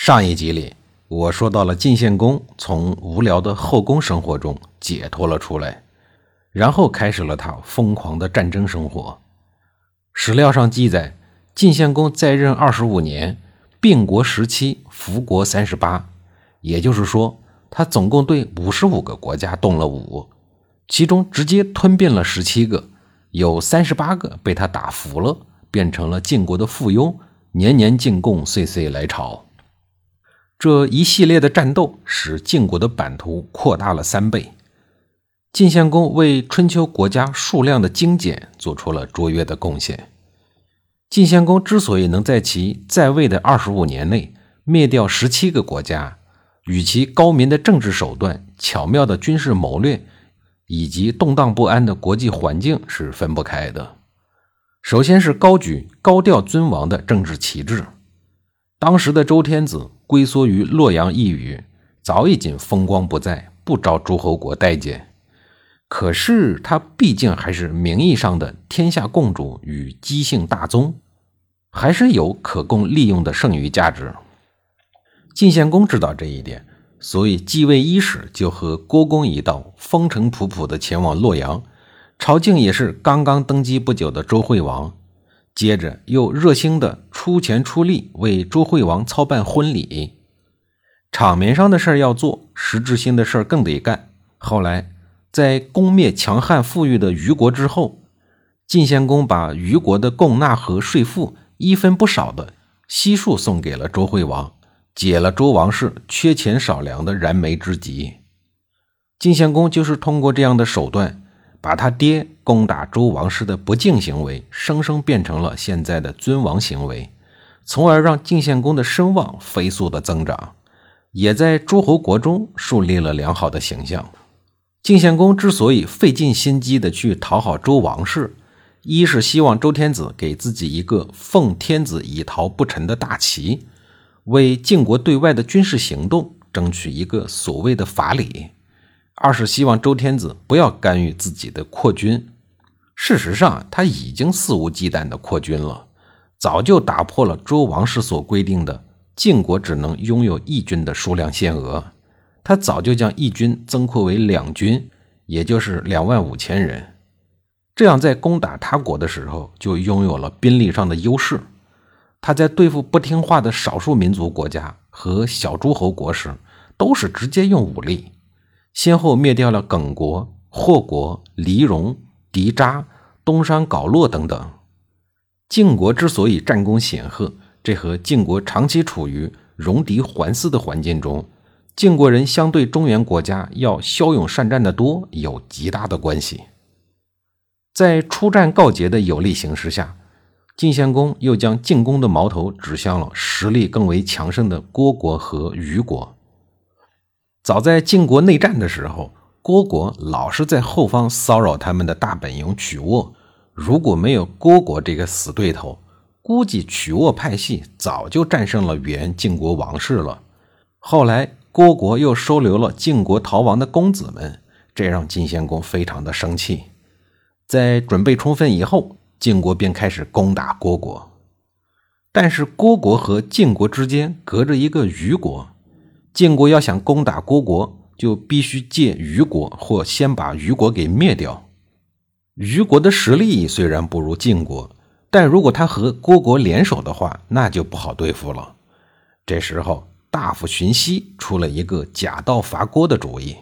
上一集里，我说到了晋献公从无聊的后宫生活中解脱了出来，然后开始了他疯狂的战争生活。史料上记载，晋献公在任二十五年，并国十七，服国三十八，也就是说，他总共对五十五个国家动了武，其中直接吞并了十七个，有三十八个被他打服了，变成了晋国的附庸，年年进贡，岁岁来朝。这一系列的战斗使晋国的版图扩大了三倍。晋献公为春秋国家数量的精简做出了卓越的贡献。晋献公之所以能在其在位的二十五年内灭掉十七个国家，与其高明的政治手段、巧妙的军事谋略以及动荡不安的国际环境是分不开的。首先是高举高调尊王的政治旗帜。当时的周天子。龟缩于洛阳一隅，早已经风光不再，不招诸侯国待见。可是他毕竟还是名义上的天下共主与姬姓大宗，还是有可供利用的剩余价值。晋献公知道这一点，所以继位伊始就和郭公一道风尘仆仆地前往洛阳，朝觐也是刚刚登基不久的周惠王。接着又热心的出钱出力为周惠王操办婚礼，场面上的事儿要做，实质性的事儿更得干。后来在攻灭强悍富裕的虞国之后，晋献公把虞国的贡纳和税赋一分不少的悉数送给了周惠王，解了周王室缺钱少粮的燃眉之急。晋献公就是通过这样的手段。把他爹攻打周王室的不敬行为，生生变成了现在的尊王行为，从而让晋献公的声望飞速的增长，也在诸侯国中树立了良好的形象。晋献公之所以费尽心机的去讨好周王室，一是希望周天子给自己一个奉天子以桃不臣的大旗，为晋国对外的军事行动争取一个所谓的法理。二是希望周天子不要干预自己的扩军。事实上，他已经肆无忌惮的扩军了，早就打破了周王室所规定的晋国只能拥有一军的数量限额。他早就将一军增扩为两军，也就是两万五千人。这样，在攻打他国的时候，就拥有了兵力上的优势。他在对付不听话的少数民族国家和小诸侯国时，都是直接用武力。先后灭掉了耿国、霍国、黎戎、狄扎、东山皋洛等等。晋国之所以战功显赫，这和晋国长期处于戎狄环伺的环境中，晋国人相对中原国家要骁勇善战的多有极大的关系。在出战告捷的有利形势下，晋献公又将进攻的矛头指向了实力更为强盛的虢国和虞国。早在晋国内战的时候，虢国老是在后方骚扰他们的大本营曲沃。如果没有虢国这个死对头，估计曲沃派系早就战胜了原晋国王室了。后来虢国又收留了晋国逃亡的公子们，这让晋献公非常的生气。在准备充分以后，晋国便开始攻打虢国。但是虢国和晋国之间隔着一个虞国。晋国要想攻打虢国，就必须借虞国或先把虞国给灭掉。虞国的实力虽然不如晋国，但如果他和虢国联手的话，那就不好对付了。这时候，大夫荀息出了一个假道伐虢的主意。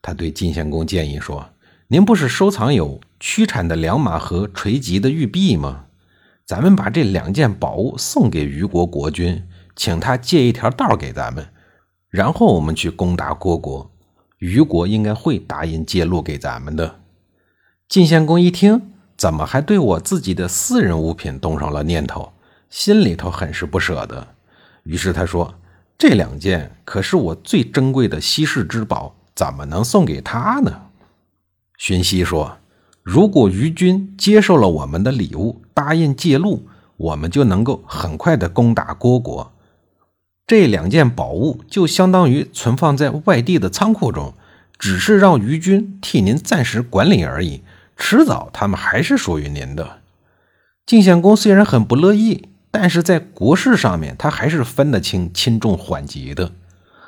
他对晋献公建议说：“您不是收藏有屈产的良马和垂棘的玉璧吗？咱们把这两件宝物送给虞国国君，请他借一条道给咱们。”然后我们去攻打虢国，虞国应该会答应借路给咱们的。晋献公一听，怎么还对我自己的私人物品动上了念头？心里头很是不舍得。于是他说：“这两件可是我最珍贵的稀世之宝，怎么能送给他呢？荀息说：“如果虞军接受了我们的礼物，答应借路，我们就能够很快的攻打虢国。这两件宝物就相当于存放在外地的仓库中，只是让于军替您暂时管理而已。迟早他们还是属于您的。”晋献公虽然很不乐意。但是在国事上面，他还是分得清轻重缓急的。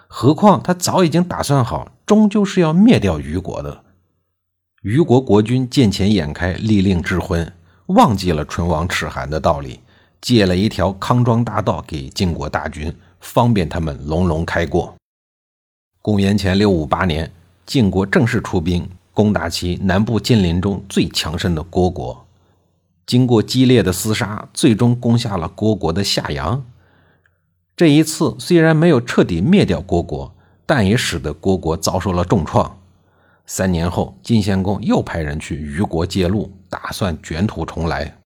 何况他早已经打算好，终究是要灭掉虞国的。虞国国君见钱眼开，立令智昏，忘记了唇亡齿寒的道理，借了一条康庄大道给晋国大军，方便他们隆隆开过。公元前六五八年，晋国正式出兵攻打其南部近邻中最强盛的虢国。经过激烈的厮杀，最终攻下了虢国的夏阳。这一次虽然没有彻底灭掉虢国，但也使得虢国遭受了重创。三年后，晋献公又派人去虞国借路，打算卷土重来。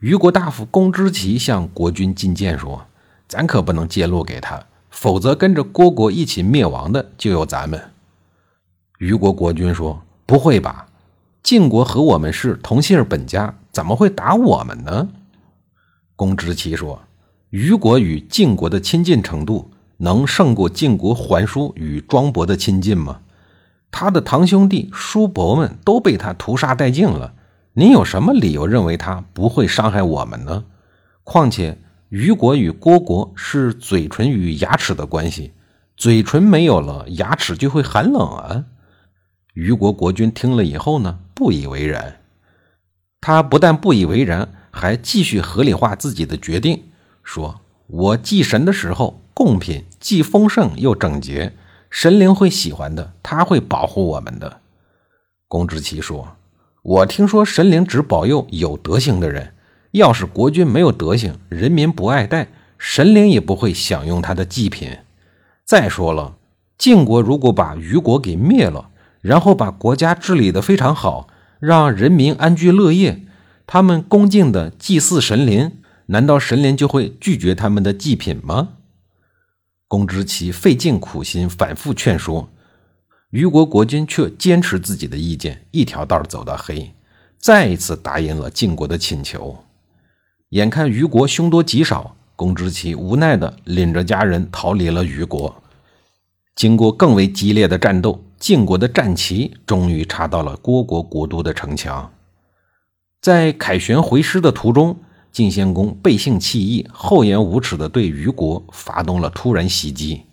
虞国大夫公之奇向国君进谏说：“咱可不能揭露给他，否则跟着虢国一起灭亡的就有咱们。”虞国国君说：“不会吧？晋国和我们是同姓本家。”怎么会打我们呢？公之奇说：“虞国与晋国的亲近程度，能胜过晋国桓叔与庄伯的亲近吗？他的堂兄弟、叔伯们都被他屠杀殆尽了，您有什么理由认为他不会伤害我们呢？况且，虞国与虢国是嘴唇与牙齿的关系，嘴唇没有了，牙齿就会寒冷啊！”虞国国君听了以后呢，不以为然。他不但不以为然，还继续合理化自己的决定，说：“我祭神的时候，贡品既丰盛又整洁，神灵会喜欢的，他会保护我们的。”公之奇说：“我听说神灵只保佑有德行的人，要是国君没有德行，人民不爱戴，神灵也不会享用他的祭品。再说了，晋国如果把虞国给灭了，然后把国家治理得非常好。”让人民安居乐业，他们恭敬的祭祀神灵，难道神灵就会拒绝他们的祭品吗？公之奇费尽苦心，反复劝说，虞国国君却坚持自己的意见，一条道走到黑，再一次答应了晋国的请求。眼看虞国凶多吉少，公之奇无奈的领着家人逃离了虞国。经过更为激烈的战斗。晋国的战旗终于插到了虢国国都的城墙，在凯旋回师的途中，晋献公背信弃义、厚颜无耻地对虞国发动了突然袭击，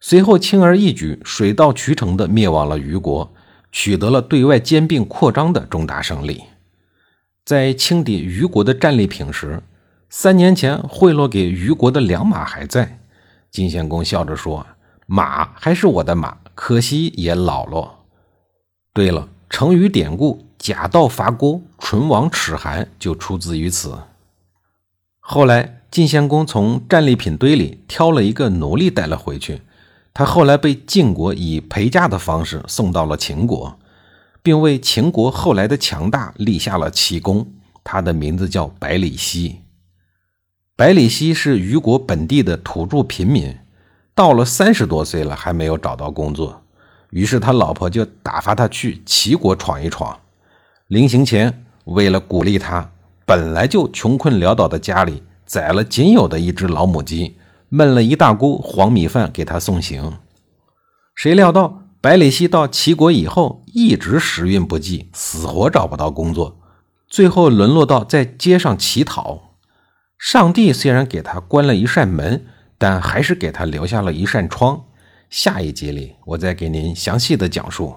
随后轻而易举、水到渠成地灭亡了虞国，取得了对外兼并扩张的重大胜利。在清抵虞国的战利品时，三年前贿赂给虞国的良马还在。晋献公笑着说：“马还是我的马。”可惜也老了。对了，成语典故“假道伐虢，唇亡齿寒”就出自于此。后来，晋献公从战利品堆里挑了一个奴隶带了回去。他后来被晋国以陪嫁的方式送到了秦国，并为秦国后来的强大立下了奇功。他的名字叫百里奚。百里奚是虞国本地的土著平民。到了三十多岁了，还没有找到工作，于是他老婆就打发他去齐国闯一闯。临行前，为了鼓励他，本来就穷困潦倒的家里宰了仅有的一只老母鸡，焖了一大锅黄米饭给他送行。谁料到百里奚到齐国以后，一直时运不济，死活找不到工作，最后沦落到在街上乞讨。上帝虽然给他关了一扇门。但还是给他留下了一扇窗。下一集里，我再给您详细的讲述。